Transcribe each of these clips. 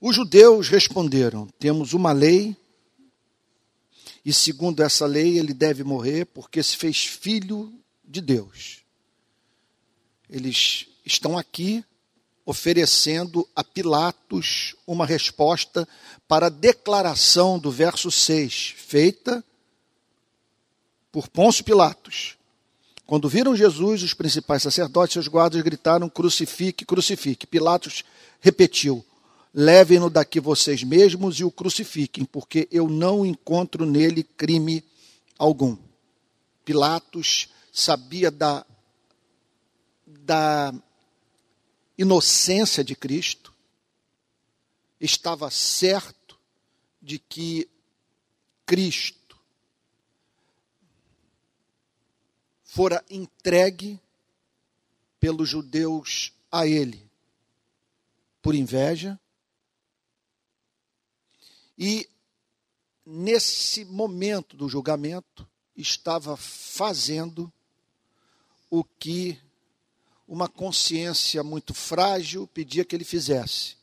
Os judeus responderam: Temos uma lei, e segundo essa lei ele deve morrer porque se fez filho de Deus. Eles estão aqui oferecendo a Pilatos uma resposta para a declaração do verso 6, feita por Pôncio Pilatos. Quando viram Jesus, os principais sacerdotes e os guardas gritaram: crucifique, crucifique. Pilatos repetiu: levem-no daqui vocês mesmos e o crucifiquem, porque eu não encontro nele crime algum. Pilatos sabia da, da inocência de Cristo, estava certo de que Cristo fora entregue pelos judeus a ele por inveja. E nesse momento do julgamento estava fazendo o que uma consciência muito frágil pedia que ele fizesse,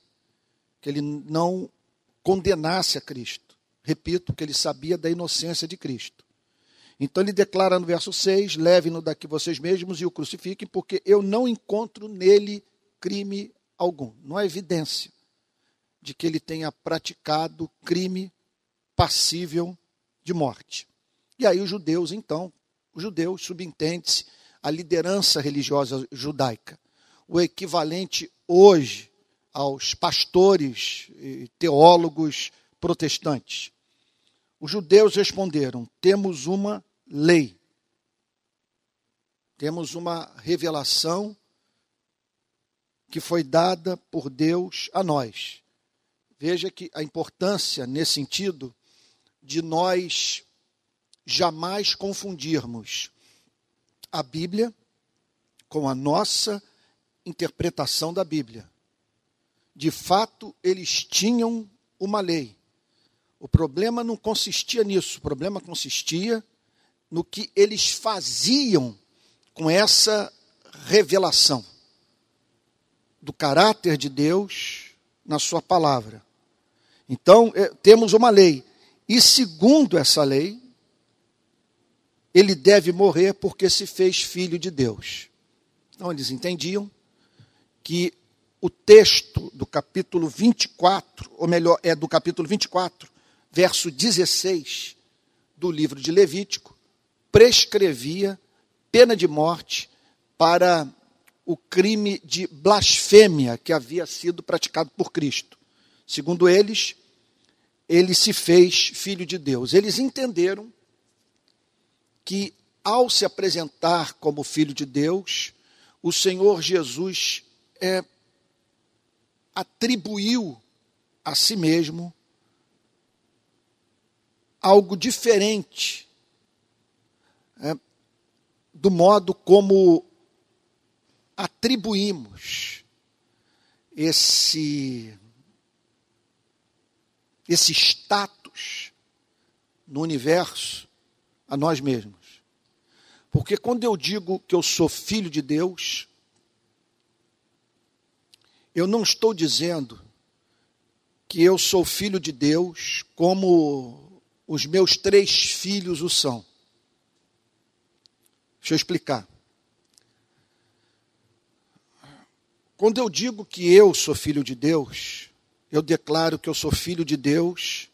que ele não condenasse a Cristo. Repito, que ele sabia da inocência de Cristo. Então ele declara no verso 6: Levem-no daqui vocês mesmos e o crucifiquem, porque eu não encontro nele crime algum. Não há evidência de que ele tenha praticado crime passível de morte. E aí os judeus, então, os judeus, subentende-se, a liderança religiosa judaica. O equivalente hoje aos pastores e teólogos protestantes. Os judeus responderam: temos uma lei, temos uma revelação que foi dada por Deus a nós. Veja que a importância nesse sentido de nós jamais confundirmos a Bíblia com a nossa interpretação da Bíblia. De fato, eles tinham uma lei. O problema não consistia nisso, o problema consistia no que eles faziam com essa revelação do caráter de Deus na Sua palavra. Então, eh, temos uma lei. E segundo essa lei, ele deve morrer porque se fez filho de Deus. Então eles entendiam que o texto do capítulo 24, ou melhor, é do capítulo 24, verso 16 do livro de Levítico, prescrevia pena de morte para o crime de blasfêmia que havia sido praticado por Cristo. Segundo eles, ele se fez filho de Deus. Eles entenderam que, ao se apresentar como Filho de Deus, o Senhor Jesus é, atribuiu a si mesmo algo diferente é, do modo como atribuímos esse esse status no universo a nós mesmos. Porque quando eu digo que eu sou filho de Deus, eu não estou dizendo que eu sou filho de Deus como os meus três filhos o são. Deixa eu explicar. Quando eu digo que eu sou filho de Deus, eu declaro que eu sou filho de Deus,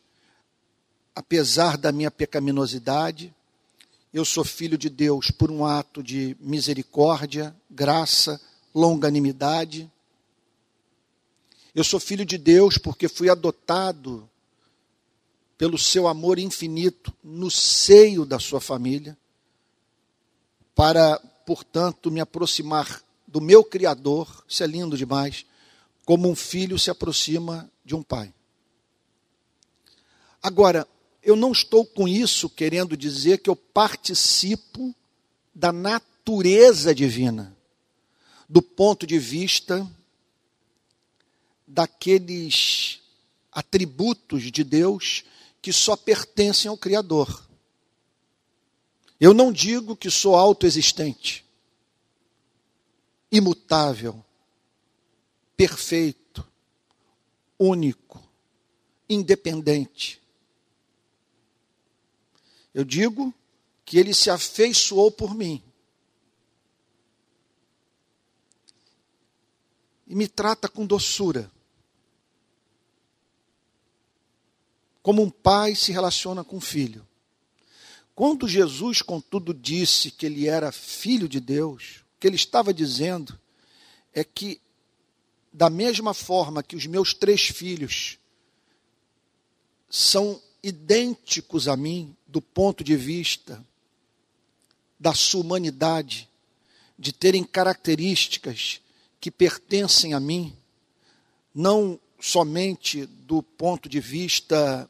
apesar da minha pecaminosidade, eu sou filho de Deus por um ato de misericórdia, graça, longanimidade. Eu sou filho de Deus porque fui adotado pelo seu amor infinito no seio da sua família, para, portanto, me aproximar do meu Criador, isso é lindo demais, como um filho se aproxima de um pai. Agora, eu não estou com isso querendo dizer que eu participo da natureza divina, do ponto de vista daqueles atributos de Deus que só pertencem ao Criador. Eu não digo que sou autoexistente, imutável, perfeito, único, independente. Eu digo que ele se afeiçoou por mim. E me trata com doçura. Como um pai se relaciona com um filho. Quando Jesus, contudo, disse que ele era filho de Deus, o que ele estava dizendo é que, da mesma forma que os meus três filhos são idênticos a mim, do ponto de vista da sua humanidade, de terem características que pertencem a mim, não somente do ponto de vista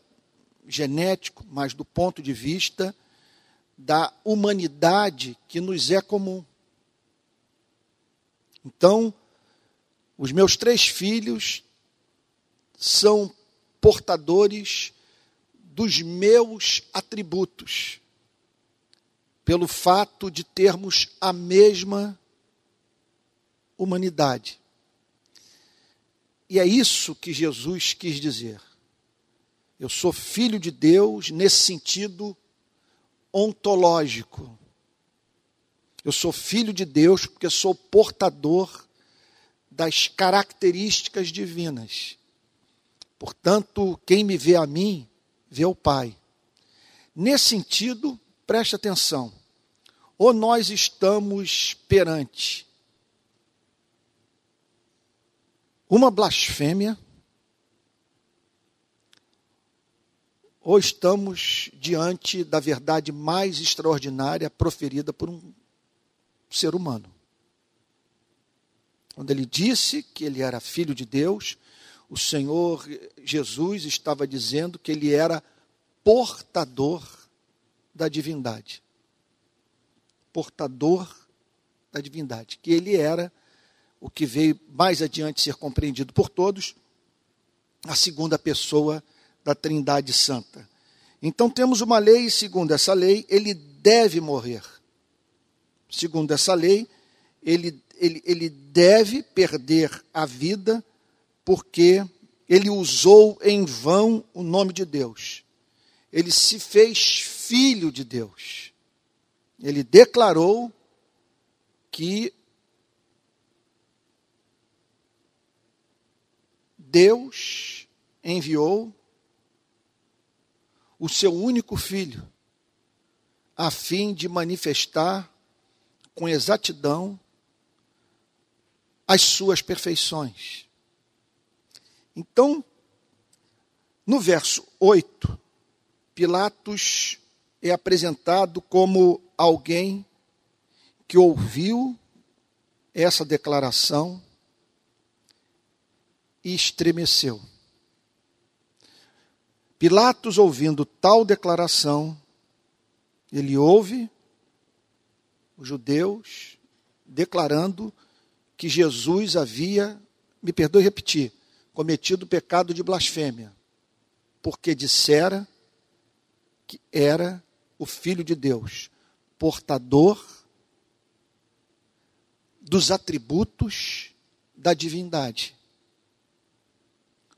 genético, mas do ponto de vista da humanidade que nos é comum. Então, os meus três filhos são portadores dos meus atributos, pelo fato de termos a mesma humanidade. E é isso que Jesus quis dizer. Eu sou filho de Deus nesse sentido ontológico. Eu sou filho de Deus porque sou portador das características divinas. Portanto, quem me vê a mim, vê o Pai. Nesse sentido, preste atenção. Ou nós estamos perante uma blasfêmia, ou estamos diante da verdade mais extraordinária proferida por um ser humano. Quando ele disse que ele era filho de Deus, o Senhor Jesus estava dizendo que ele era portador da divindade. Portador da divindade. Que ele era o que veio mais adiante ser compreendido por todos, a segunda pessoa da Trindade Santa. Então temos uma lei, e segundo essa lei, ele deve morrer. Segundo essa lei, ele, ele, ele deve perder a vida porque ele usou em vão o nome de Deus. Ele se fez filho de Deus. Ele declarou que Deus enviou o seu único filho, a fim de manifestar com exatidão as suas perfeições. Então, no verso 8, Pilatos é apresentado como alguém que ouviu essa declaração e estremeceu. Pilatos, ouvindo tal declaração, ele ouve os judeus declarando que Jesus havia, me perdoe repetir, cometido o pecado de blasfêmia, porque dissera que era o Filho de Deus, portador dos atributos da divindade.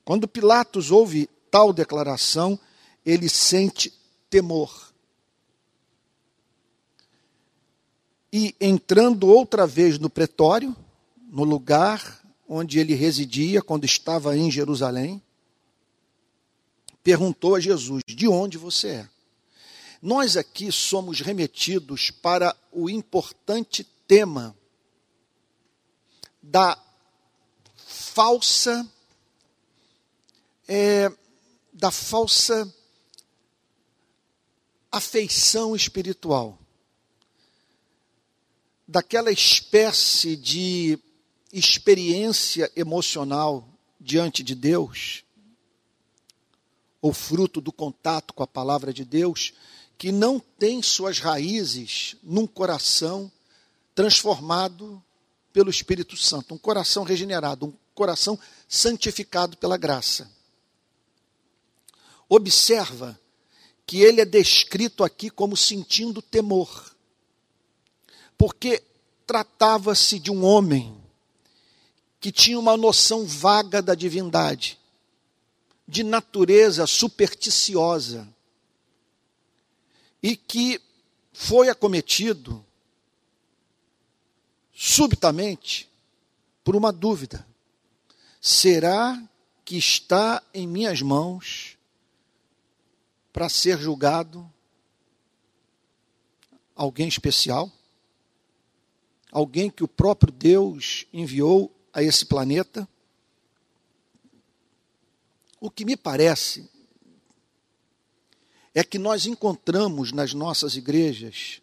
Quando Pilatos ouve tal declaração, ele sente temor. E entrando outra vez no pretório, no lugar onde ele residia quando estava em Jerusalém, perguntou a Jesus: De onde você é? Nós aqui somos remetidos para o importante tema da falsa é, da falsa afeição espiritual, daquela espécie de experiência emocional diante de Deus, ou fruto do contato com a palavra de Deus, que não tem suas raízes num coração transformado pelo Espírito Santo, um coração regenerado, um coração santificado pela graça observa que ele é descrito aqui como sentindo temor. Porque tratava-se de um homem que tinha uma noção vaga da divindade, de natureza supersticiosa, e que foi acometido subitamente por uma dúvida: será que está em minhas mãos para ser julgado alguém especial? Alguém que o próprio Deus enviou a esse planeta? O que me parece é que nós encontramos nas nossas igrejas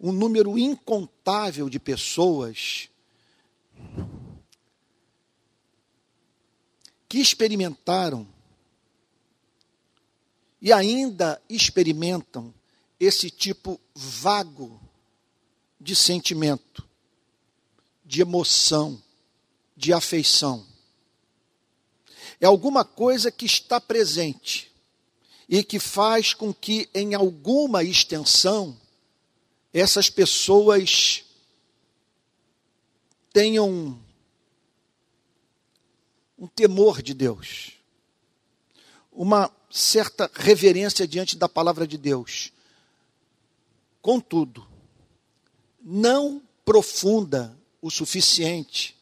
um número incontável de pessoas que experimentaram e ainda experimentam esse tipo vago de sentimento, de emoção, de afeição. É alguma coisa que está presente e que faz com que, em alguma extensão, essas pessoas tenham um temor de Deus, uma certa reverência diante da palavra de Deus. Contudo, não profunda o suficiente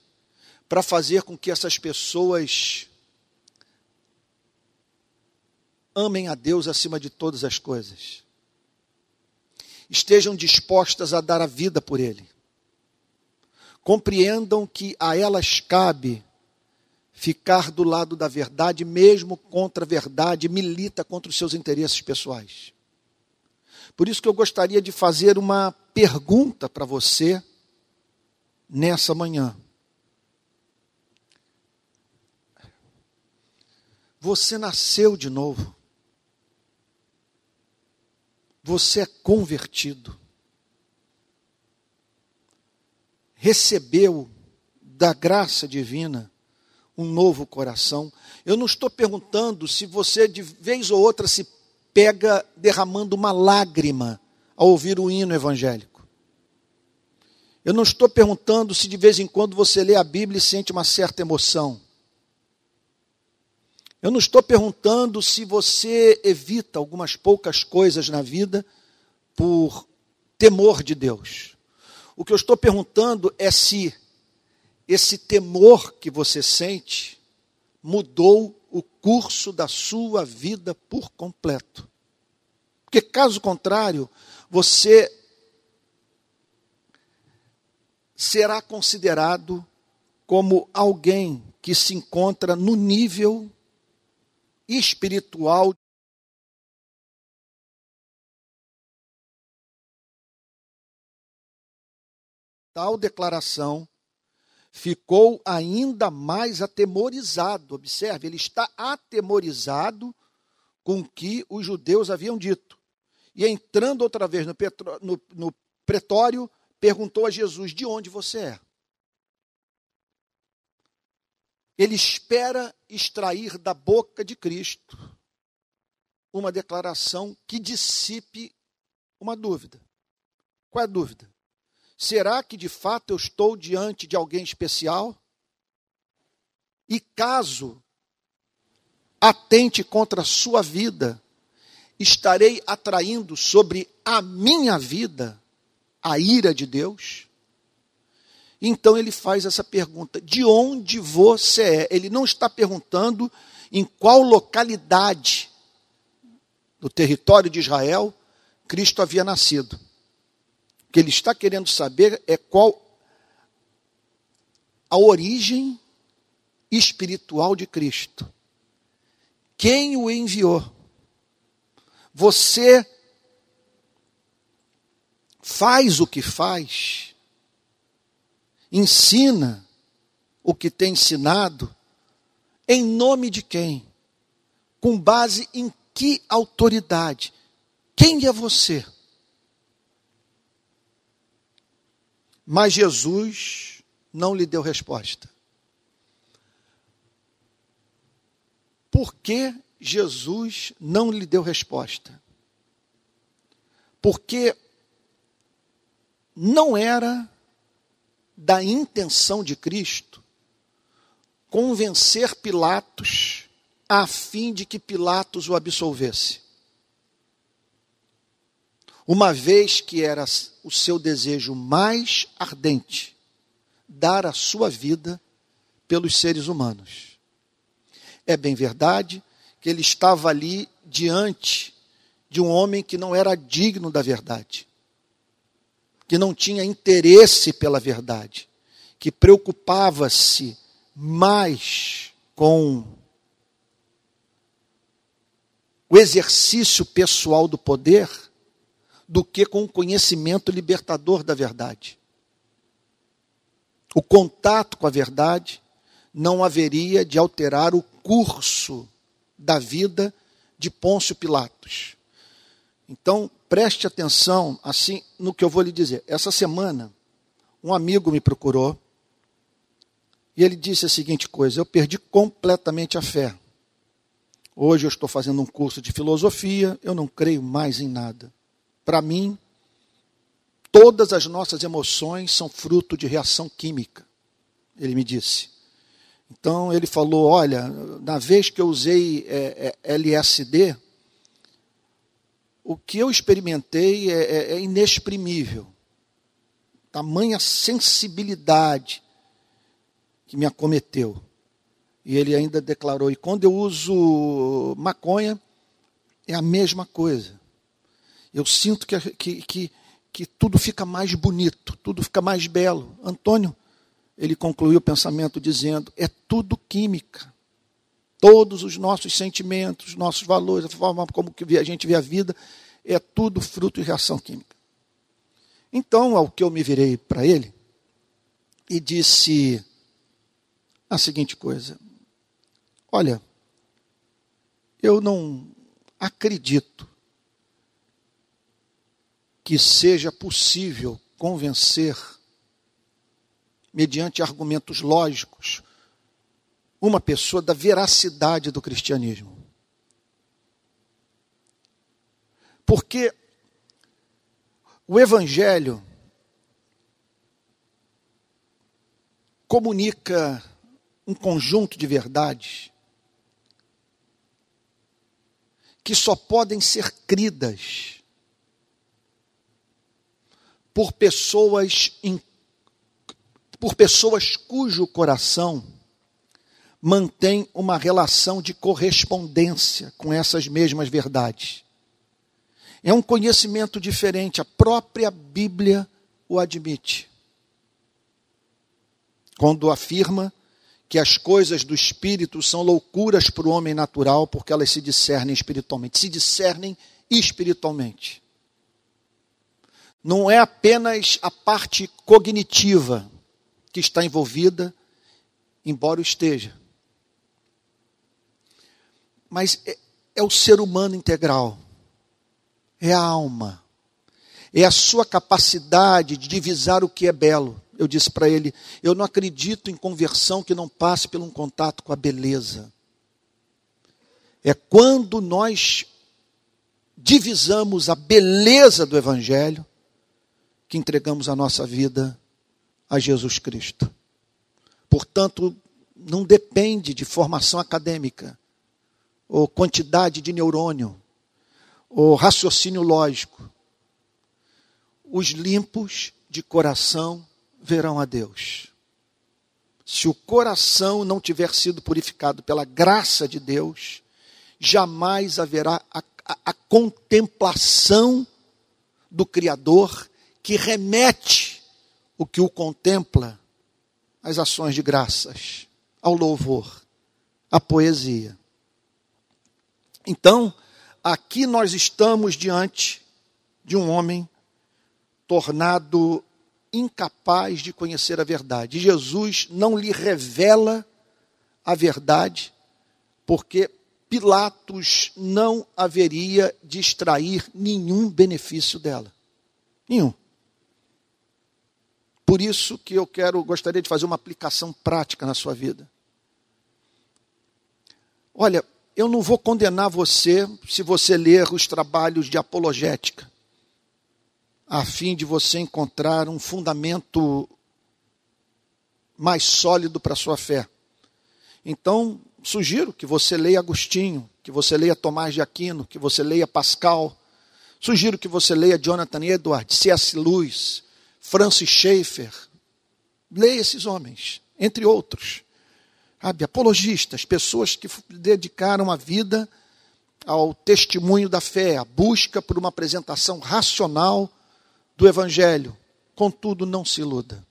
para fazer com que essas pessoas amem a Deus acima de todas as coisas, estejam dispostas a dar a vida por Ele, compreendam que a elas cabe ficar do lado da verdade, mesmo contra a verdade, milita contra os seus interesses pessoais. Por isso que eu gostaria de fazer uma pergunta para você nessa manhã. Você nasceu de novo. Você é convertido. Recebeu da graça divina um novo coração. Eu não estou perguntando se você de vez ou outra se pega derramando uma lágrima ao ouvir o hino evangélico. Eu não estou perguntando se de vez em quando você lê a Bíblia e sente uma certa emoção. Eu não estou perguntando se você evita algumas poucas coisas na vida por temor de Deus. O que eu estou perguntando é se esse temor que você sente mudou o curso da sua vida por completo. Porque, caso contrário, você será considerado como alguém que se encontra no nível espiritual tal declaração ficou ainda mais atemorizado. Observe, ele está atemorizado com o que os judeus haviam dito. E entrando outra vez no, petro, no, no pretório, perguntou a Jesus: De onde você é? Ele espera extrair da boca de Cristo uma declaração que dissipe uma dúvida. Qual é a dúvida? Será que de fato eu estou diante de alguém especial? E caso atente contra a sua vida, estarei atraindo sobre a minha vida a ira de Deus? Então ele faz essa pergunta: de onde você é? Ele não está perguntando em qual localidade do território de Israel Cristo havia nascido. O que ele está querendo saber é qual a origem espiritual de Cristo. Quem o enviou? Você faz o que faz, ensina o que tem ensinado, em nome de quem? Com base em que autoridade? Quem é você? Mas Jesus não lhe deu resposta. Por que Jesus não lhe deu resposta? Porque não era da intenção de Cristo convencer Pilatos a fim de que Pilatos o absolvesse. Uma vez que era o seu desejo mais ardente dar a sua vida pelos seres humanos. É bem verdade que ele estava ali diante de um homem que não era digno da verdade, que não tinha interesse pela verdade, que preocupava-se mais com o exercício pessoal do poder do que com o conhecimento libertador da verdade. O contato com a verdade não haveria de alterar o curso da vida de Pôncio Pilatos. Então, preste atenção assim no que eu vou lhe dizer. Essa semana, um amigo me procurou e ele disse a seguinte coisa: Eu perdi completamente a fé. Hoje eu estou fazendo um curso de filosofia, eu não creio mais em nada. Para mim, todas as nossas emoções são fruto de reação química, ele me disse. Então ele falou: Olha, na vez que eu usei é, é, LSD, o que eu experimentei é, é, é inexprimível. Tamanha sensibilidade que me acometeu. E ele ainda declarou: e quando eu uso maconha, é a mesma coisa. Eu sinto que, que, que, que tudo fica mais bonito, tudo fica mais belo. Antônio, ele concluiu o pensamento dizendo: é tudo química. Todos os nossos sentimentos, nossos valores, a forma como que a gente vê a vida, é tudo fruto de reação química. Então, ao que eu me virei para ele e disse a seguinte coisa: Olha, eu não acredito que seja possível convencer, mediante argumentos lógicos, uma pessoa da veracidade do cristianismo. Porque o Evangelho comunica um conjunto de verdades que só podem ser cridas por pessoas por pessoas cujo coração mantém uma relação de correspondência com essas mesmas verdades. É um conhecimento diferente, a própria Bíblia o admite. Quando afirma que as coisas do espírito são loucuras para o homem natural, porque elas se discernem espiritualmente, se discernem espiritualmente não é apenas a parte cognitiva que está envolvida, embora esteja. Mas é, é, o ser humano integral, é a alma, é a sua capacidade de divisar o que é belo. Eu disse para ele: eu não acredito em conversão que não passe por um contato com a beleza. É quando nós divisamos a beleza do Evangelho que entregamos a nossa vida a Jesus Cristo. Portanto, não depende de formação acadêmica, ou quantidade de neurônio, ou raciocínio lógico. Os limpos de coração verão a Deus. Se o coração não tiver sido purificado pela graça de Deus, jamais haverá a, a, a contemplação do Criador que remete o que o contempla às ações de graças, ao louvor, à poesia. Então, aqui nós estamos diante de um homem tornado incapaz de conhecer a verdade. Jesus não lhe revela a verdade, porque Pilatos não haveria de extrair nenhum benefício dela. Nenhum. Por isso que eu quero, gostaria de fazer uma aplicação prática na sua vida. Olha, eu não vou condenar você se você ler os trabalhos de apologética. a fim de você encontrar um fundamento mais sólido para a sua fé. Então, sugiro que você leia Agostinho, que você leia Tomás de Aquino, que você leia Pascal. Sugiro que você leia Jonathan Edwards, C.S. Lewis, Francis Schaeffer. Leia esses homens, entre outros. Sabe, apologistas, pessoas que dedicaram a vida ao testemunho da fé, a busca por uma apresentação racional do Evangelho. Contudo, não se iluda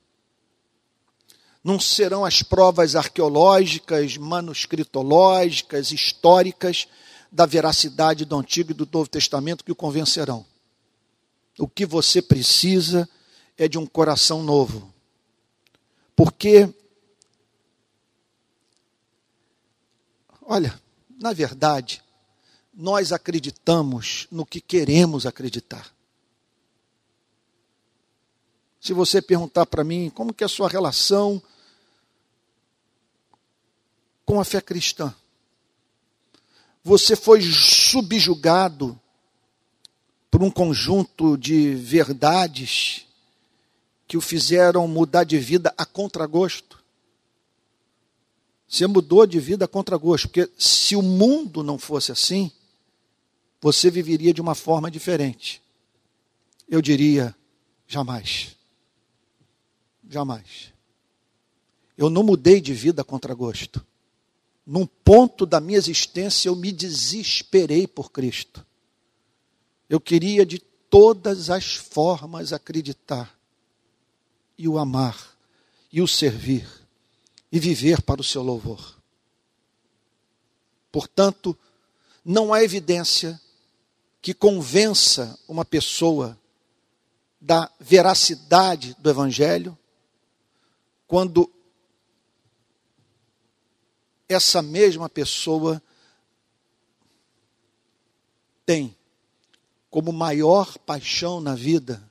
não serão as provas arqueológicas, manuscritológicas, históricas da veracidade do Antigo e do Novo Testamento que o convencerão. O que você precisa é de um coração novo. Porque, olha, na verdade, nós acreditamos no que queremos acreditar. Se você perguntar para mim como que é a sua relação com a fé cristã, você foi subjugado por um conjunto de verdades que o fizeram mudar de vida a contragosto. Você mudou de vida a contragosto, porque se o mundo não fosse assim, você viveria de uma forma diferente. Eu diria, jamais. Jamais. Eu não mudei de vida contra gosto. Num ponto da minha existência eu me desesperei por Cristo. Eu queria de todas as formas acreditar e o amar e o servir e viver para o seu louvor. Portanto, não há evidência que convença uma pessoa da veracidade do Evangelho quando essa mesma pessoa tem como maior paixão na vida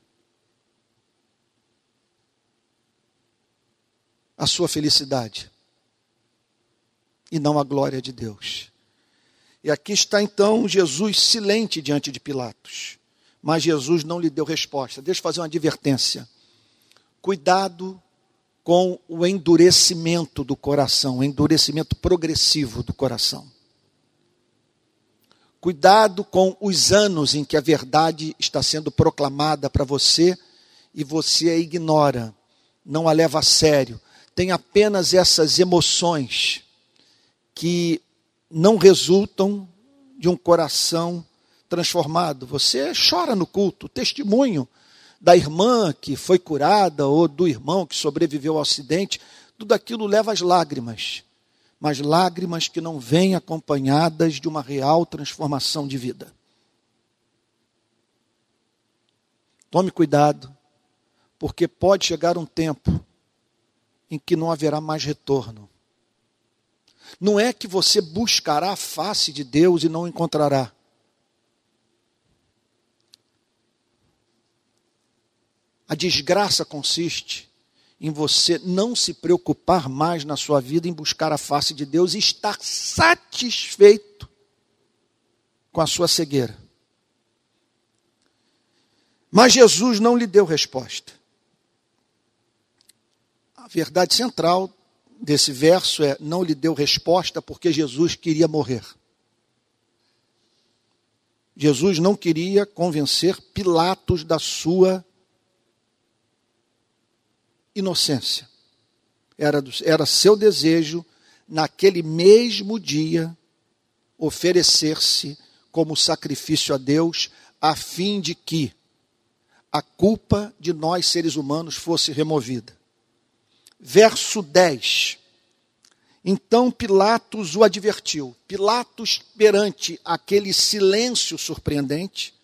a sua felicidade e não a glória de Deus. E aqui está então Jesus silente diante de Pilatos. Mas Jesus não lhe deu resposta. Deixa eu fazer uma advertência. Cuidado com o endurecimento do coração, o endurecimento progressivo do coração. Cuidado com os anos em que a verdade está sendo proclamada para você e você a ignora, não a leva a sério. Tem apenas essas emoções que não resultam de um coração transformado. Você chora no culto, testemunho da irmã que foi curada ou do irmão que sobreviveu ao acidente, tudo aquilo leva às lágrimas, mas lágrimas que não vêm acompanhadas de uma real transformação de vida. Tome cuidado, porque pode chegar um tempo em que não haverá mais retorno. Não é que você buscará a face de Deus e não encontrará. A desgraça consiste em você não se preocupar mais na sua vida em buscar a face de Deus e estar satisfeito com a sua cegueira. Mas Jesus não lhe deu resposta. A verdade central desse verso é: não lhe deu resposta porque Jesus queria morrer. Jesus não queria convencer Pilatos da sua inocência. Era, era seu desejo, naquele mesmo dia, oferecer-se como sacrifício a Deus, a fim de que a culpa de nós seres humanos fosse removida. Verso 10. Então Pilatos o advertiu. Pilatos, perante aquele silêncio surpreendente,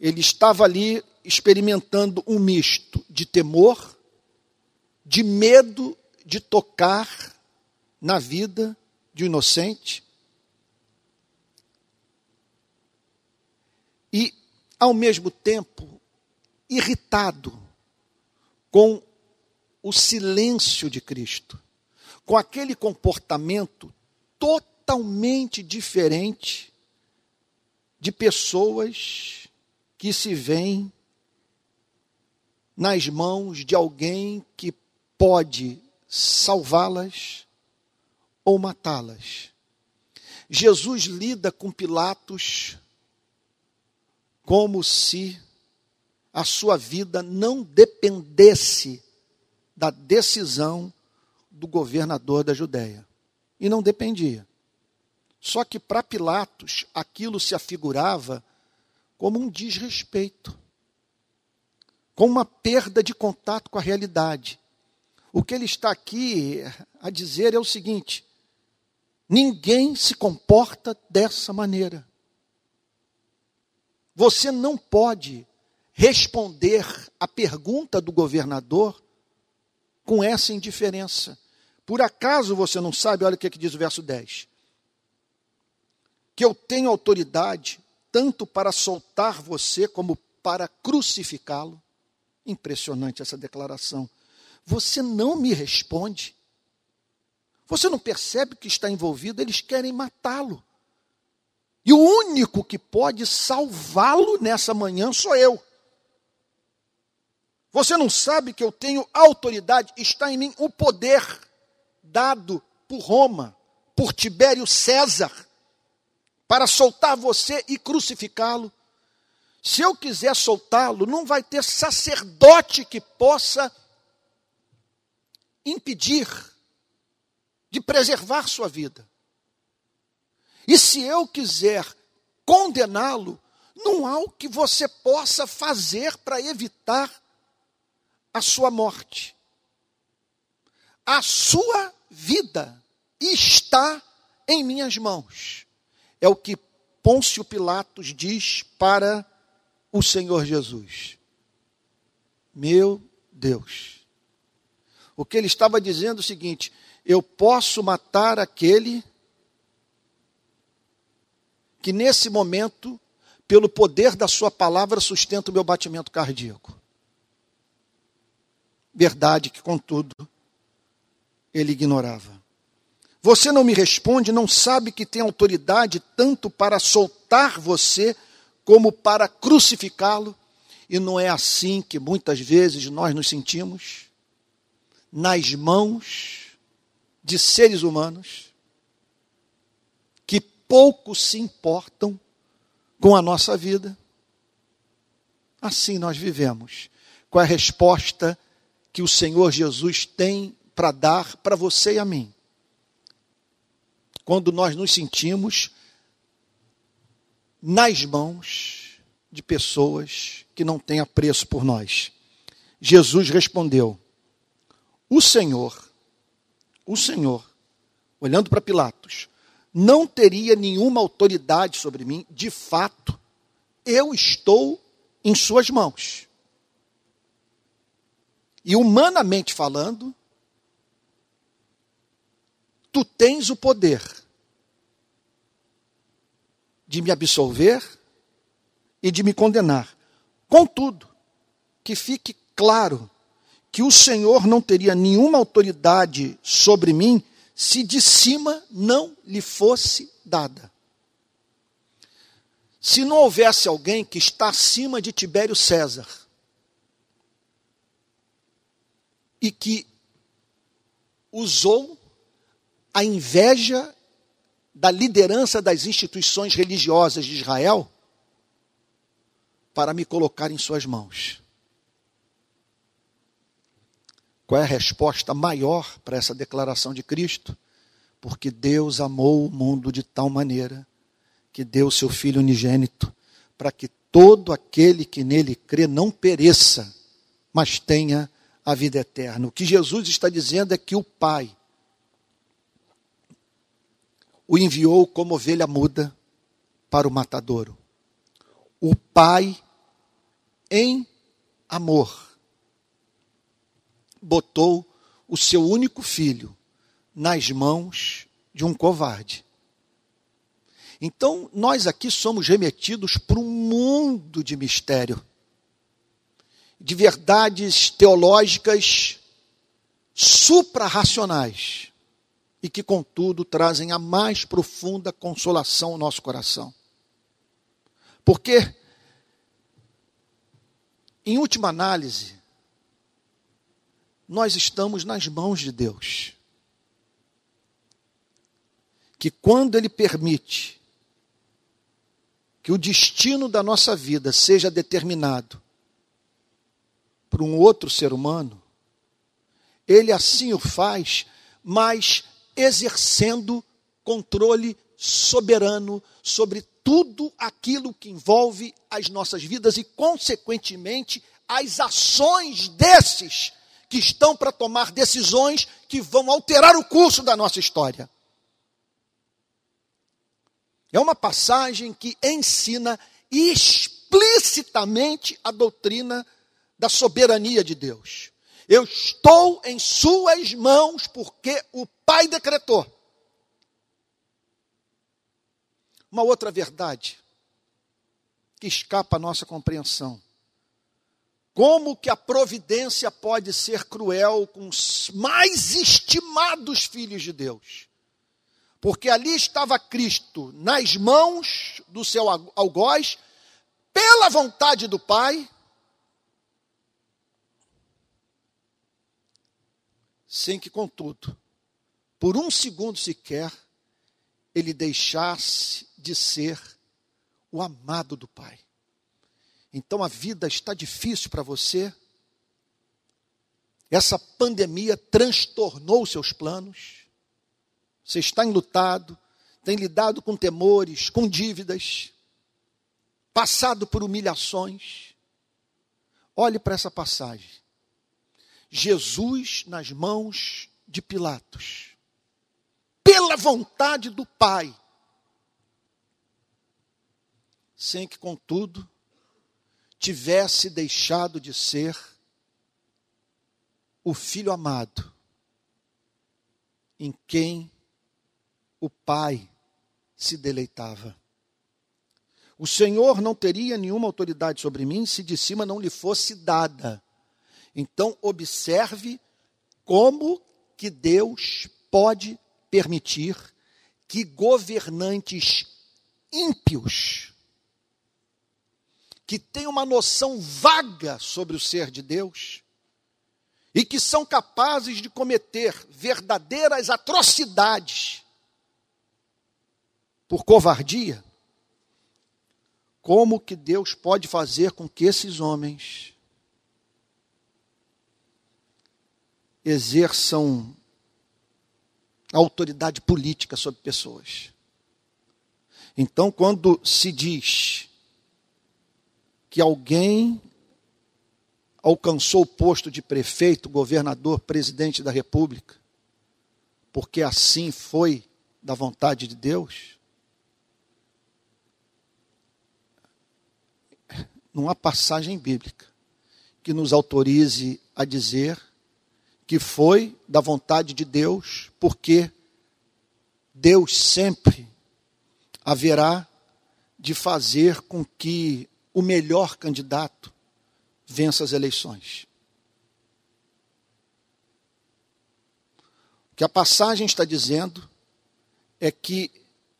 ele estava ali experimentando um misto de temor de medo de tocar na vida de um inocente. E, ao mesmo tempo, irritado com o silêncio de Cristo, com aquele comportamento totalmente diferente de pessoas que se veem nas mãos de alguém que pode salvá-las ou matá-las. Jesus lida com Pilatos como se a sua vida não dependesse da decisão do governador da Judéia. E não dependia. Só que para Pilatos aquilo se afigurava como um desrespeito, como uma perda de contato com a realidade. O que ele está aqui a dizer é o seguinte: ninguém se comporta dessa maneira. Você não pode responder a pergunta do governador com essa indiferença. Por acaso você não sabe, olha o que, é que diz o verso 10. Que eu tenho autoridade tanto para soltar você como para crucificá-lo. Impressionante essa declaração. Você não me responde. Você não percebe que está envolvido? Eles querem matá-lo. E o único que pode salvá-lo nessa manhã sou eu. Você não sabe que eu tenho autoridade, está em mim o poder dado por Roma, por Tibério César, para soltar você e crucificá-lo. Se eu quiser soltá-lo, não vai ter sacerdote que possa impedir de preservar sua vida. E se eu quiser condená-lo, não há o que você possa fazer para evitar a sua morte. A sua vida está em minhas mãos. É o que Pôncio Pilatos diz para o Senhor Jesus. Meu Deus. O que ele estava dizendo é o seguinte: eu posso matar aquele que nesse momento, pelo poder da sua palavra, sustenta o meu batimento cardíaco. Verdade que, contudo, ele ignorava. Você não me responde, não sabe que tem autoridade tanto para soltar você como para crucificá-lo? E não é assim que muitas vezes nós nos sentimos? Nas mãos de seres humanos que pouco se importam com a nossa vida. Assim nós vivemos. É a resposta que o Senhor Jesus tem para dar para você e a mim? Quando nós nos sentimos nas mãos de pessoas que não têm apreço por nós. Jesus respondeu: O Senhor o Senhor, olhando para Pilatos, não teria nenhuma autoridade sobre mim, de fato, eu estou em suas mãos. E humanamente falando, tu tens o poder de me absolver e de me condenar. Contudo, que fique claro que o Senhor não teria nenhuma autoridade sobre mim se de cima não lhe fosse dada. Se não houvesse alguém que está acima de Tibério César e que usou a inveja da liderança das instituições religiosas de Israel para me colocar em suas mãos. Qual é a resposta maior para essa declaração de Cristo? Porque Deus amou o mundo de tal maneira que deu seu Filho unigênito, para que todo aquele que nele crê não pereça, mas tenha a vida eterna. O que Jesus está dizendo é que o Pai o enviou como ovelha muda para o matadouro. O Pai, em amor, botou o seu único filho nas mãos de um covarde. Então, nós aqui somos remetidos para um mundo de mistério, de verdades teológicas suprarracionais e que, contudo, trazem a mais profunda consolação ao nosso coração. Porque, em última análise, nós estamos nas mãos de Deus. Que quando Ele permite que o destino da nossa vida seja determinado por um outro ser humano, Ele assim o faz, mas exercendo controle soberano sobre tudo aquilo que envolve as nossas vidas e, consequentemente, as ações desses que estão para tomar decisões que vão alterar o curso da nossa história. É uma passagem que ensina explicitamente a doutrina da soberania de Deus. Eu estou em Suas mãos porque o Pai decretou. Uma outra verdade que escapa à nossa compreensão. Como que a providência pode ser cruel com os mais estimados filhos de Deus? Porque ali estava Cristo nas mãos do seu algoz, pela vontade do Pai, sem que, contudo, por um segundo sequer, ele deixasse de ser o amado do Pai. Então a vida está difícil para você. Essa pandemia transtornou seus planos. Você está enlutado, tem lidado com temores, com dívidas, passado por humilhações. Olhe para essa passagem. Jesus nas mãos de Pilatos pela vontade do Pai, sem que, contudo, tivesse deixado de ser o filho amado, em quem o Pai se deleitava. O Senhor não teria nenhuma autoridade sobre mim se de cima não lhe fosse dada. Então, observe como que Deus pode permitir que governantes ímpios, que têm uma noção vaga sobre o ser de Deus, e que são capazes de cometer verdadeiras atrocidades por covardia, como que Deus pode fazer com que esses homens exerçam autoridade política sobre pessoas. Então, quando se diz que alguém alcançou o posto de prefeito, governador, presidente da República, porque assim foi da vontade de Deus, não há passagem bíblica que nos autorize a dizer que foi da vontade de Deus, porque Deus sempre haverá de fazer com que o melhor candidato vença as eleições. O que a passagem está dizendo é que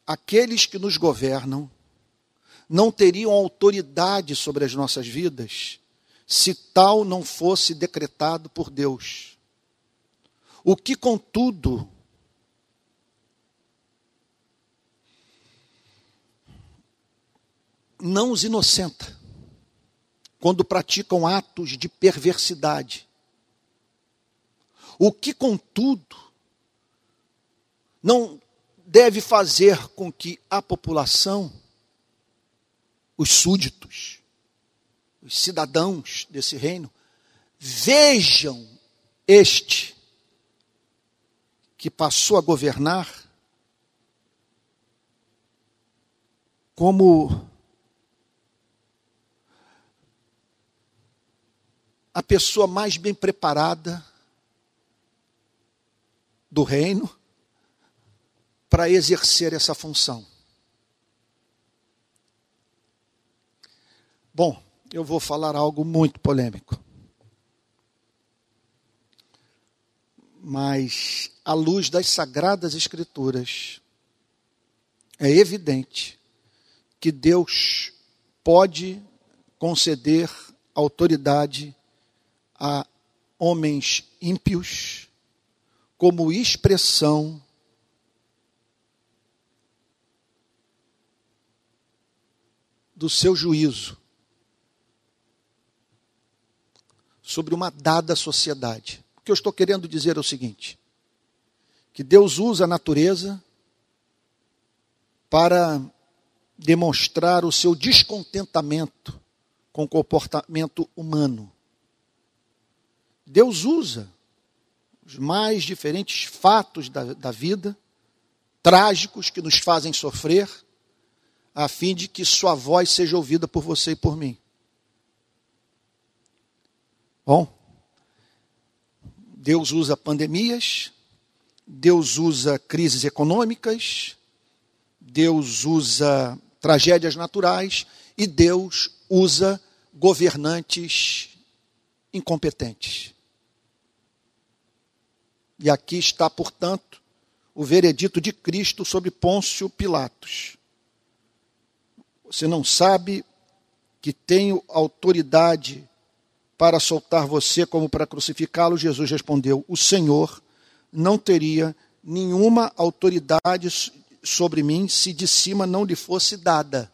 aqueles que nos governam não teriam autoridade sobre as nossas vidas se tal não fosse decretado por Deus. O que, contudo, não os inocenta quando praticam atos de perversidade. O que, contudo, não deve fazer com que a população, os súditos, os cidadãos desse reino, vejam este que passou a governar como a pessoa mais bem preparada do reino para exercer essa função. Bom, eu vou falar algo muito polêmico. Mas, à luz das sagradas Escrituras, é evidente que Deus pode conceder autoridade a homens ímpios como expressão do seu juízo sobre uma dada sociedade. O que eu estou querendo dizer é o seguinte: que Deus usa a natureza para demonstrar o seu descontentamento com o comportamento humano. Deus usa os mais diferentes fatos da, da vida, trágicos que nos fazem sofrer, a fim de que sua voz seja ouvida por você e por mim. Bom, Deus usa pandemias, Deus usa crises econômicas, Deus usa tragédias naturais e Deus usa governantes incompetentes. E aqui está, portanto, o veredito de Cristo sobre Pôncio Pilatos. Você não sabe que tenho autoridade para soltar você como para crucificá-lo? Jesus respondeu: O Senhor não teria nenhuma autoridade sobre mim se de cima não lhe fosse dada.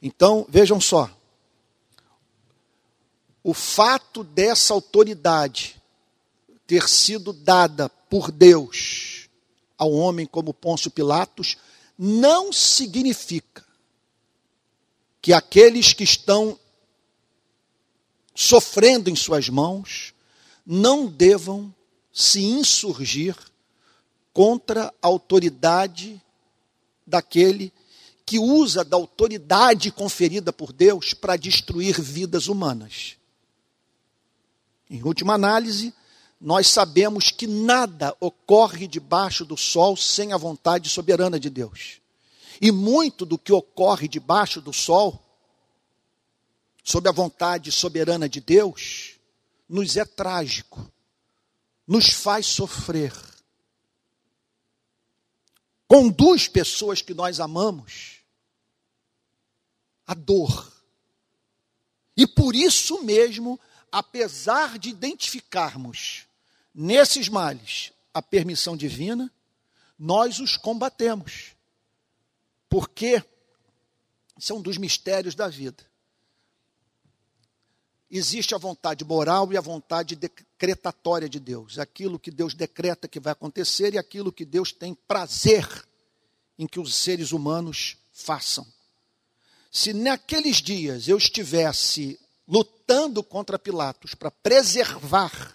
Então, vejam só. O fato dessa autoridade ter sido dada por Deus ao homem como Pôncio Pilatos não significa que aqueles que estão sofrendo em suas mãos não devam se insurgir contra a autoridade daquele que usa da autoridade conferida por Deus para destruir vidas humanas. Em última análise, nós sabemos que nada ocorre debaixo do sol sem a vontade soberana de Deus. E muito do que ocorre debaixo do sol, sob a vontade soberana de Deus, nos é trágico nos faz sofrer. Conduz pessoas que nós amamos à dor. E por isso mesmo, apesar de identificarmos nesses males a permissão divina, nós os combatemos. Porque são dos mistérios da vida existe a vontade moral e a vontade decretatória de Deus. Aquilo que Deus decreta que vai acontecer e aquilo que Deus tem prazer em que os seres humanos façam. Se naqueles dias eu estivesse lutando contra Pilatos para preservar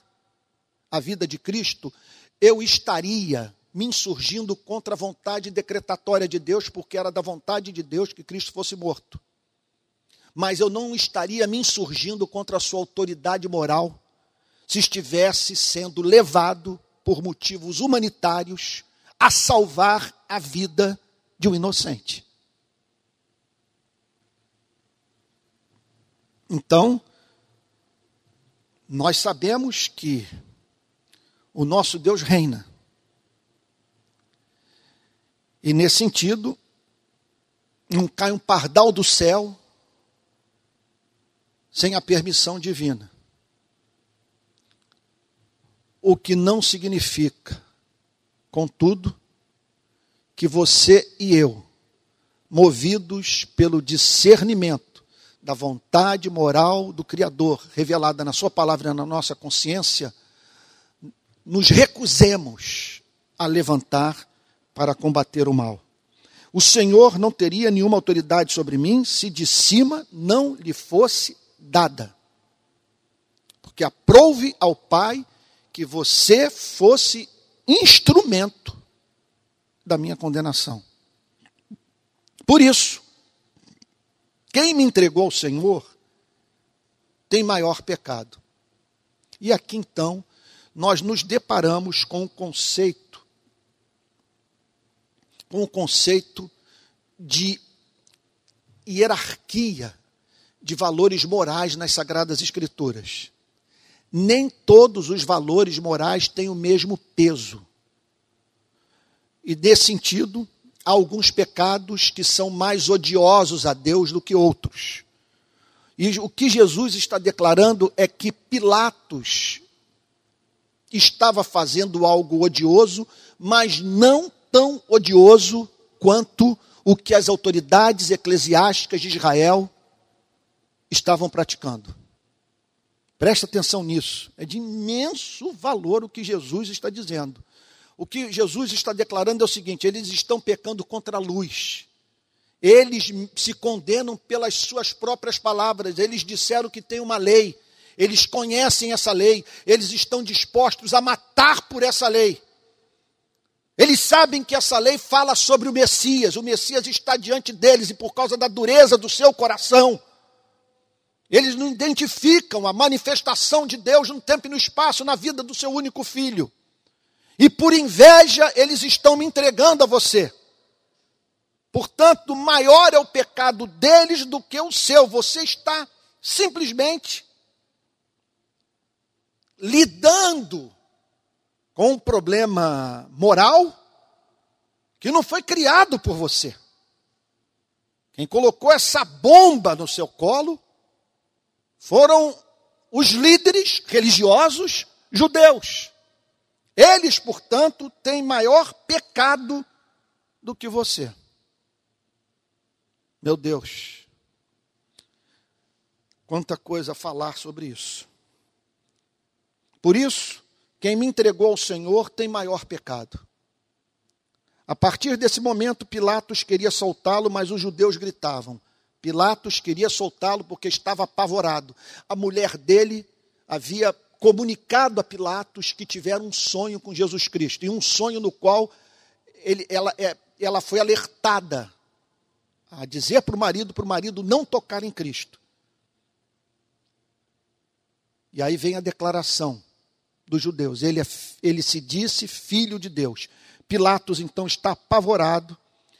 a vida de Cristo, eu estaria me insurgindo contra a vontade decretatória de Deus, porque era da vontade de Deus que Cristo fosse morto mas eu não estaria me insurgindo contra a sua autoridade moral se estivesse sendo levado por motivos humanitários a salvar a vida de um inocente. Então, nós sabemos que o nosso Deus reina. E nesse sentido, não cai um pardal do céu sem a permissão divina. O que não significa, contudo, que você e eu, movidos pelo discernimento da vontade moral do Criador, revelada na Sua palavra e na nossa consciência, nos recusemos a levantar para combater o mal. O Senhor não teria nenhuma autoridade sobre mim se de cima não lhe fosse dada. Porque aprove ao Pai que você fosse instrumento da minha condenação. Por isso, quem me entregou ao Senhor tem maior pecado. E aqui então, nós nos deparamos com o conceito, com o conceito de hierarquia de valores morais nas Sagradas Escrituras. Nem todos os valores morais têm o mesmo peso. E, nesse sentido, há alguns pecados que são mais odiosos a Deus do que outros. E o que Jesus está declarando é que Pilatos estava fazendo algo odioso, mas não tão odioso quanto o que as autoridades eclesiásticas de Israel estavam praticando. Presta atenção nisso. É de imenso valor o que Jesus está dizendo. O que Jesus está declarando é o seguinte: eles estão pecando contra a luz. Eles se condenam pelas suas próprias palavras. Eles disseram que tem uma lei. Eles conhecem essa lei. Eles estão dispostos a matar por essa lei. Eles sabem que essa lei fala sobre o Messias. O Messias está diante deles e por causa da dureza do seu coração, eles não identificam a manifestação de Deus no tempo e no espaço na vida do seu único filho. E por inveja, eles estão me entregando a você. Portanto, maior é o pecado deles do que o seu. Você está simplesmente lidando com um problema moral que não foi criado por você. Quem colocou essa bomba no seu colo foram os líderes religiosos judeus. Eles, portanto, têm maior pecado do que você. Meu Deus, quanta coisa falar sobre isso. Por isso, quem me entregou ao Senhor tem maior pecado. A partir desse momento, Pilatos queria soltá-lo, mas os judeus gritavam: Pilatos queria soltá-lo porque estava apavorado. A mulher dele havia comunicado a Pilatos que tiveram um sonho com Jesus Cristo, e um sonho no qual ele, ela, é, ela foi alertada a dizer para o marido, para o marido não tocar em Cristo. E aí vem a declaração dos judeus: ele, é, ele se disse filho de Deus. Pilatos então está apavorado,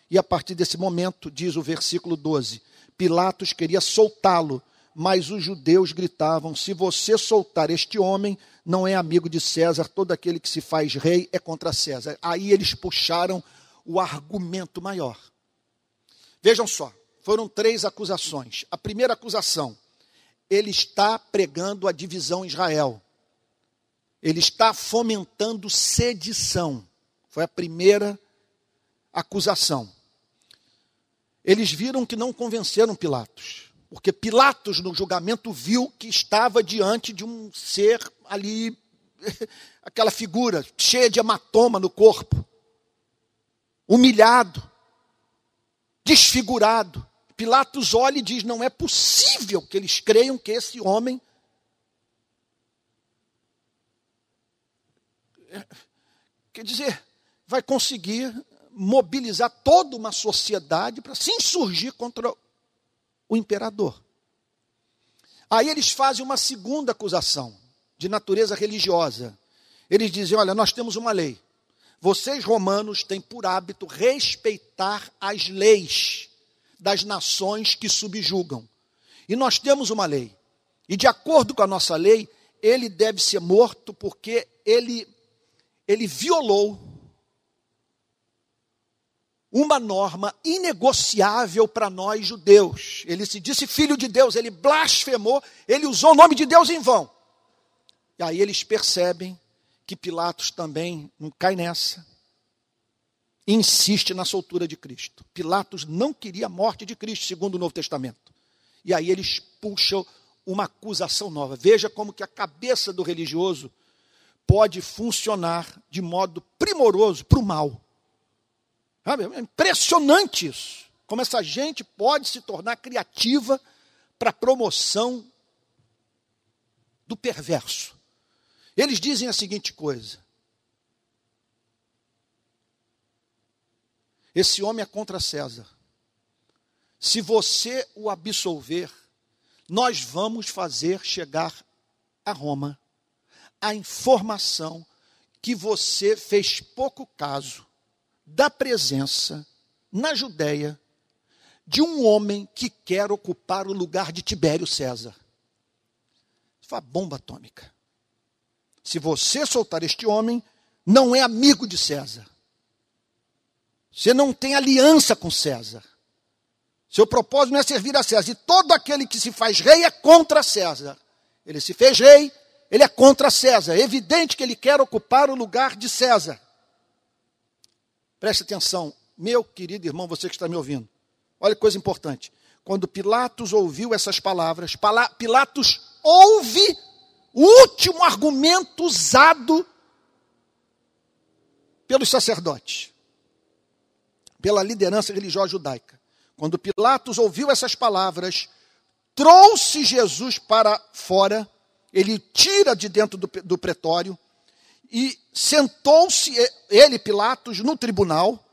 e a partir desse momento, diz o versículo 12: Pilatos queria soltá-lo, mas os judeus gritavam: Se você soltar este homem, não é amigo de César, todo aquele que se faz rei é contra César. Aí eles puxaram o argumento maior. Vejam só, foram três acusações. A primeira acusação, ele está pregando a divisão em Israel. Ele está fomentando sedição. Foi a primeira acusação eles viram que não convenceram Pilatos. Porque Pilatos, no julgamento, viu que estava diante de um ser ali, aquela figura cheia de hematoma no corpo, humilhado, desfigurado. Pilatos olha e diz: não é possível que eles creiam que esse homem. Quer dizer, vai conseguir mobilizar toda uma sociedade para se insurgir contra o imperador. Aí eles fazem uma segunda acusação, de natureza religiosa. Eles dizem: olha, nós temos uma lei. Vocês, romanos, têm por hábito respeitar as leis das nações que subjugam. E nós temos uma lei. E de acordo com a nossa lei, ele deve ser morto porque ele, ele violou uma norma inegociável para nós judeus. Ele se disse filho de Deus, ele blasfemou, ele usou o nome de Deus em vão. E aí eles percebem que Pilatos também não cai nessa. Insiste na soltura de Cristo. Pilatos não queria a morte de Cristo, segundo o Novo Testamento. E aí eles puxam uma acusação nova. Veja como que a cabeça do religioso pode funcionar de modo primoroso para o mal. É impressionante isso. Como essa gente pode se tornar criativa para a promoção do perverso. Eles dizem a seguinte coisa: Esse homem é contra César. Se você o absolver, nós vamos fazer chegar a Roma a informação que você fez pouco caso da presença na Judéia de um homem que quer ocupar o lugar de Tibério César. Foi bomba atômica. Se você soltar este homem, não é amigo de César. Você não tem aliança com César. Seu propósito não é servir a César. E todo aquele que se faz rei é contra César. Ele se fez rei, ele é contra César. É evidente que ele quer ocupar o lugar de César. Preste atenção, meu querido irmão, você que está me ouvindo. Olha que coisa importante. Quando Pilatos ouviu essas palavras, Pilatos ouve o último argumento usado pelos sacerdotes, pela liderança religiosa judaica. Quando Pilatos ouviu essas palavras, trouxe Jesus para fora, ele tira de dentro do, do pretório e sentou-se, ele, Pilatos, no tribunal.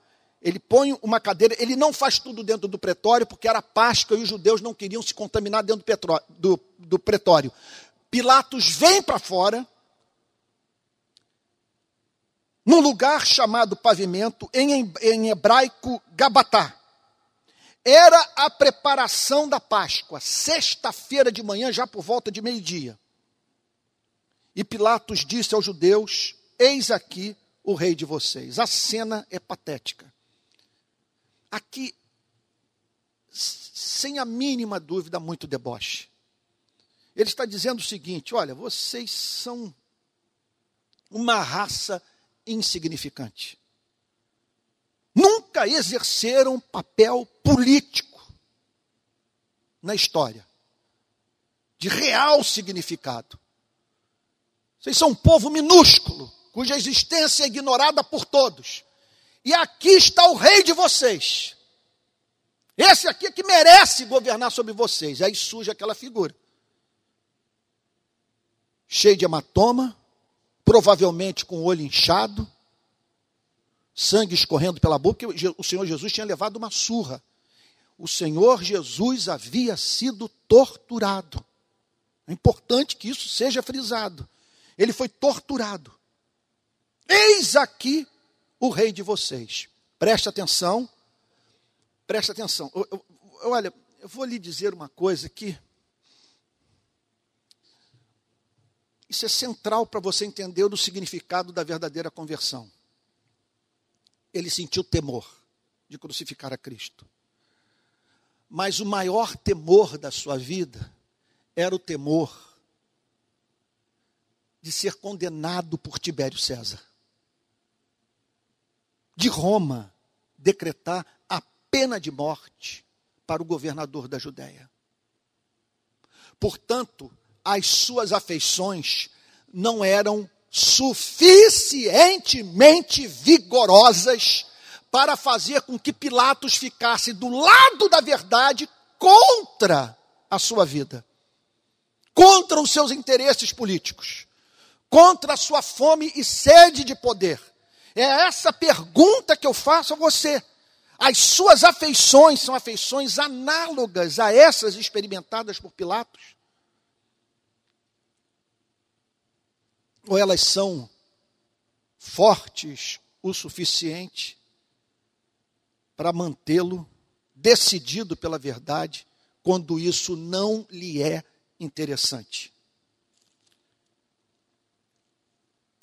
Ele põe uma cadeira, ele não faz tudo dentro do pretório, porque era Páscoa e os judeus não queriam se contaminar dentro do, petró, do, do pretório. Pilatos vem para fora, num lugar chamado pavimento, em, em hebraico Gabatá. Era a preparação da Páscoa, sexta-feira de manhã, já por volta de meio-dia. E Pilatos disse aos judeus: Eis aqui o rei de vocês. A cena é patética. Aqui, sem a mínima dúvida, muito deboche. Ele está dizendo o seguinte: olha, vocês são uma raça insignificante. Nunca exerceram papel político na história, de real significado. Vocês são um povo minúsculo, cuja existência é ignorada por todos. E aqui está o rei de vocês. Esse aqui é que merece governar sobre vocês. Aí surge aquela figura cheio de hematoma, provavelmente com o olho inchado, sangue escorrendo pela boca, o Senhor Jesus tinha levado uma surra. O Senhor Jesus havia sido torturado. É importante que isso seja frisado. Ele foi torturado. Eis aqui o rei de vocês. Preste atenção. Preste atenção. Eu, eu, olha, eu vou lhe dizer uma coisa que Isso é central para você entender o significado da verdadeira conversão. Ele sentiu temor de crucificar a Cristo. Mas o maior temor da sua vida era o temor de ser condenado por Tibério César. De Roma decretar a pena de morte para o governador da Judéia. Portanto, as suas afeições não eram suficientemente vigorosas para fazer com que Pilatos ficasse do lado da verdade contra a sua vida, contra os seus interesses políticos, contra a sua fome e sede de poder. É essa pergunta que eu faço a você. As suas afeições são afeições análogas a essas experimentadas por Pilatos? ou elas são fortes o suficiente para mantê-lo decidido pela verdade quando isso não lhe é interessante.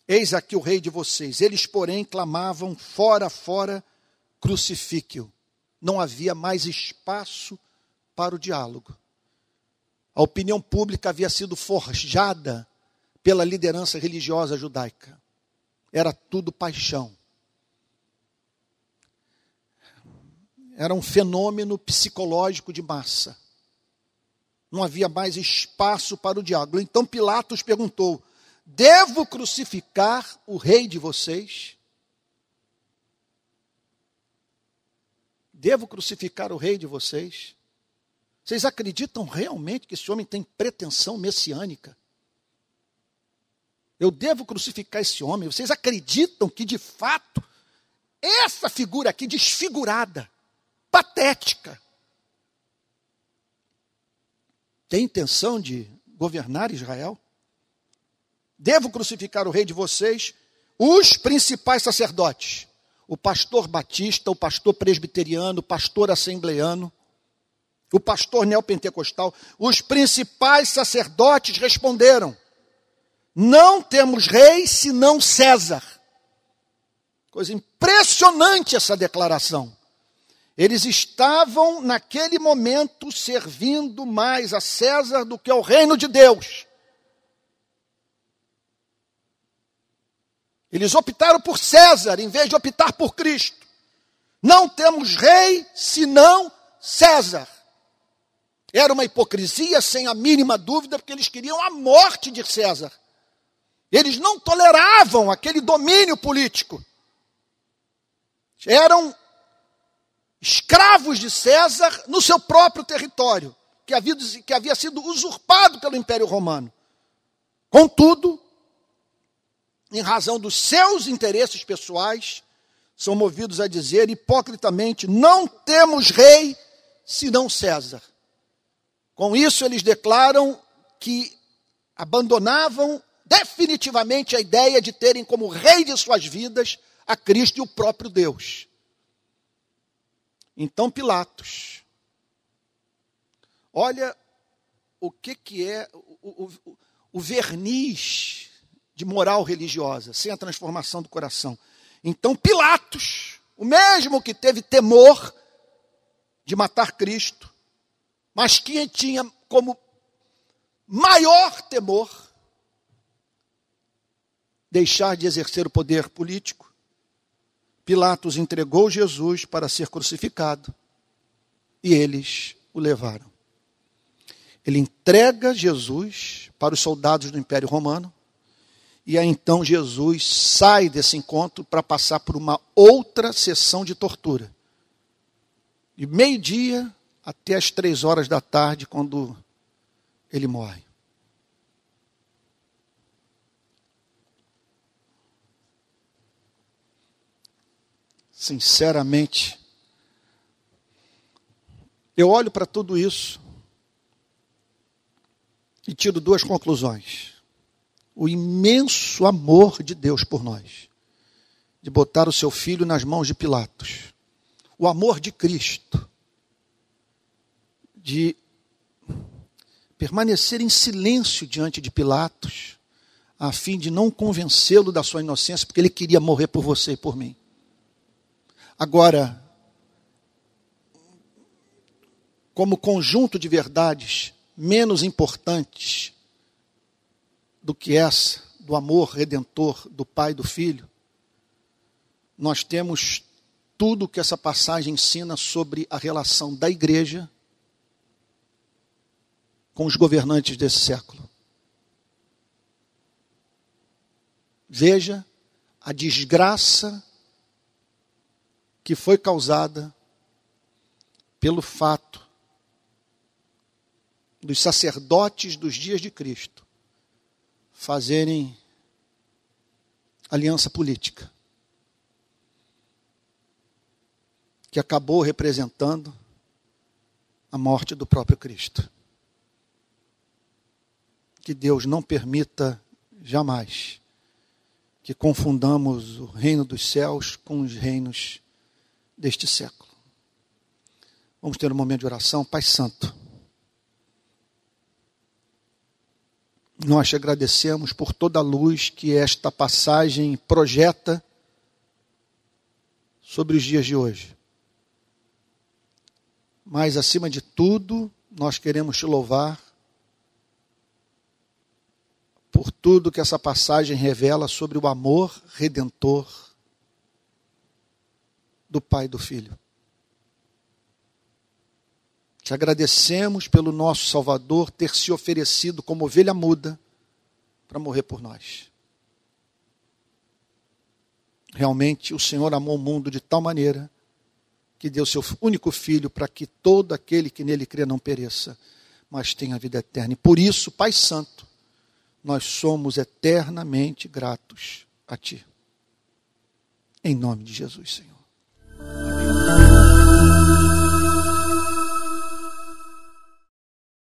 Eis aqui o rei de vocês. Eles, porém, clamavam: fora, fora, crucifique-o. Não havia mais espaço para o diálogo. A opinião pública havia sido forjada pela liderança religiosa judaica. Era tudo paixão. Era um fenômeno psicológico de massa. Não havia mais espaço para o diálogo. Então Pilatos perguntou: Devo crucificar o rei de vocês? Devo crucificar o rei de vocês? Vocês acreditam realmente que esse homem tem pretensão messiânica? Eu devo crucificar esse homem. Vocês acreditam que, de fato, essa figura aqui, desfigurada, patética, tem intenção de governar Israel? Devo crucificar o rei de vocês, os principais sacerdotes, o pastor batista, o pastor presbiteriano, o pastor assembleano, o pastor neopentecostal, os principais sacerdotes responderam: não temos rei senão César. Coisa impressionante essa declaração. Eles estavam, naquele momento, servindo mais a César do que ao reino de Deus. Eles optaram por César em vez de optar por Cristo. Não temos rei senão César. Era uma hipocrisia, sem a mínima dúvida, porque eles queriam a morte de César. Eles não toleravam aquele domínio político. Eram escravos de César no seu próprio território, que havia, que havia sido usurpado pelo Império Romano. Contudo, em razão dos seus interesses pessoais, são movidos a dizer hipocritamente: não temos rei senão César. Com isso, eles declaram que abandonavam definitivamente a ideia de terem como rei de suas vidas a Cristo e o próprio Deus. Então, Pilatos, olha o que, que é o, o, o verniz de moral religiosa, sem a transformação do coração. Então, Pilatos, o mesmo que teve temor de matar Cristo, mas que tinha como maior temor deixar de exercer o poder político, Pilatos entregou Jesus para ser crucificado e eles o levaram. Ele entrega Jesus para os soldados do Império Romano e aí então Jesus sai desse encontro para passar por uma outra sessão de tortura. De meio-dia até as três horas da tarde, quando ele morre. sinceramente, eu olho para tudo isso e tiro duas conclusões. O imenso amor de Deus por nós, de botar o seu filho nas mãos de Pilatos. O amor de Cristo, de permanecer em silêncio diante de Pilatos, a fim de não convencê-lo da sua inocência, porque ele queria morrer por você e por mim. Agora, como conjunto de verdades menos importantes do que essa, do amor redentor do Pai e do Filho, nós temos tudo que essa passagem ensina sobre a relação da igreja com os governantes desse século. Veja a desgraça que foi causada pelo fato dos sacerdotes dos dias de Cristo fazerem aliança política, que acabou representando a morte do próprio Cristo. Que Deus não permita jamais que confundamos o reino dos céus com os reinos deste século. Vamos ter um momento de oração. Pai Santo, nós te agradecemos por toda a luz que esta passagem projeta sobre os dias de hoje. Mas, acima de tudo, nós queremos te louvar por tudo que essa passagem revela sobre o amor redentor do Pai e do Filho. Te agradecemos pelo nosso Salvador ter se oferecido como ovelha muda para morrer por nós. Realmente o Senhor amou o mundo de tal maneira que deu seu único filho para que todo aquele que nele crê não pereça, mas tenha vida eterna. E por isso, Pai Santo, nós somos eternamente gratos a Ti. Em nome de Jesus, Senhor.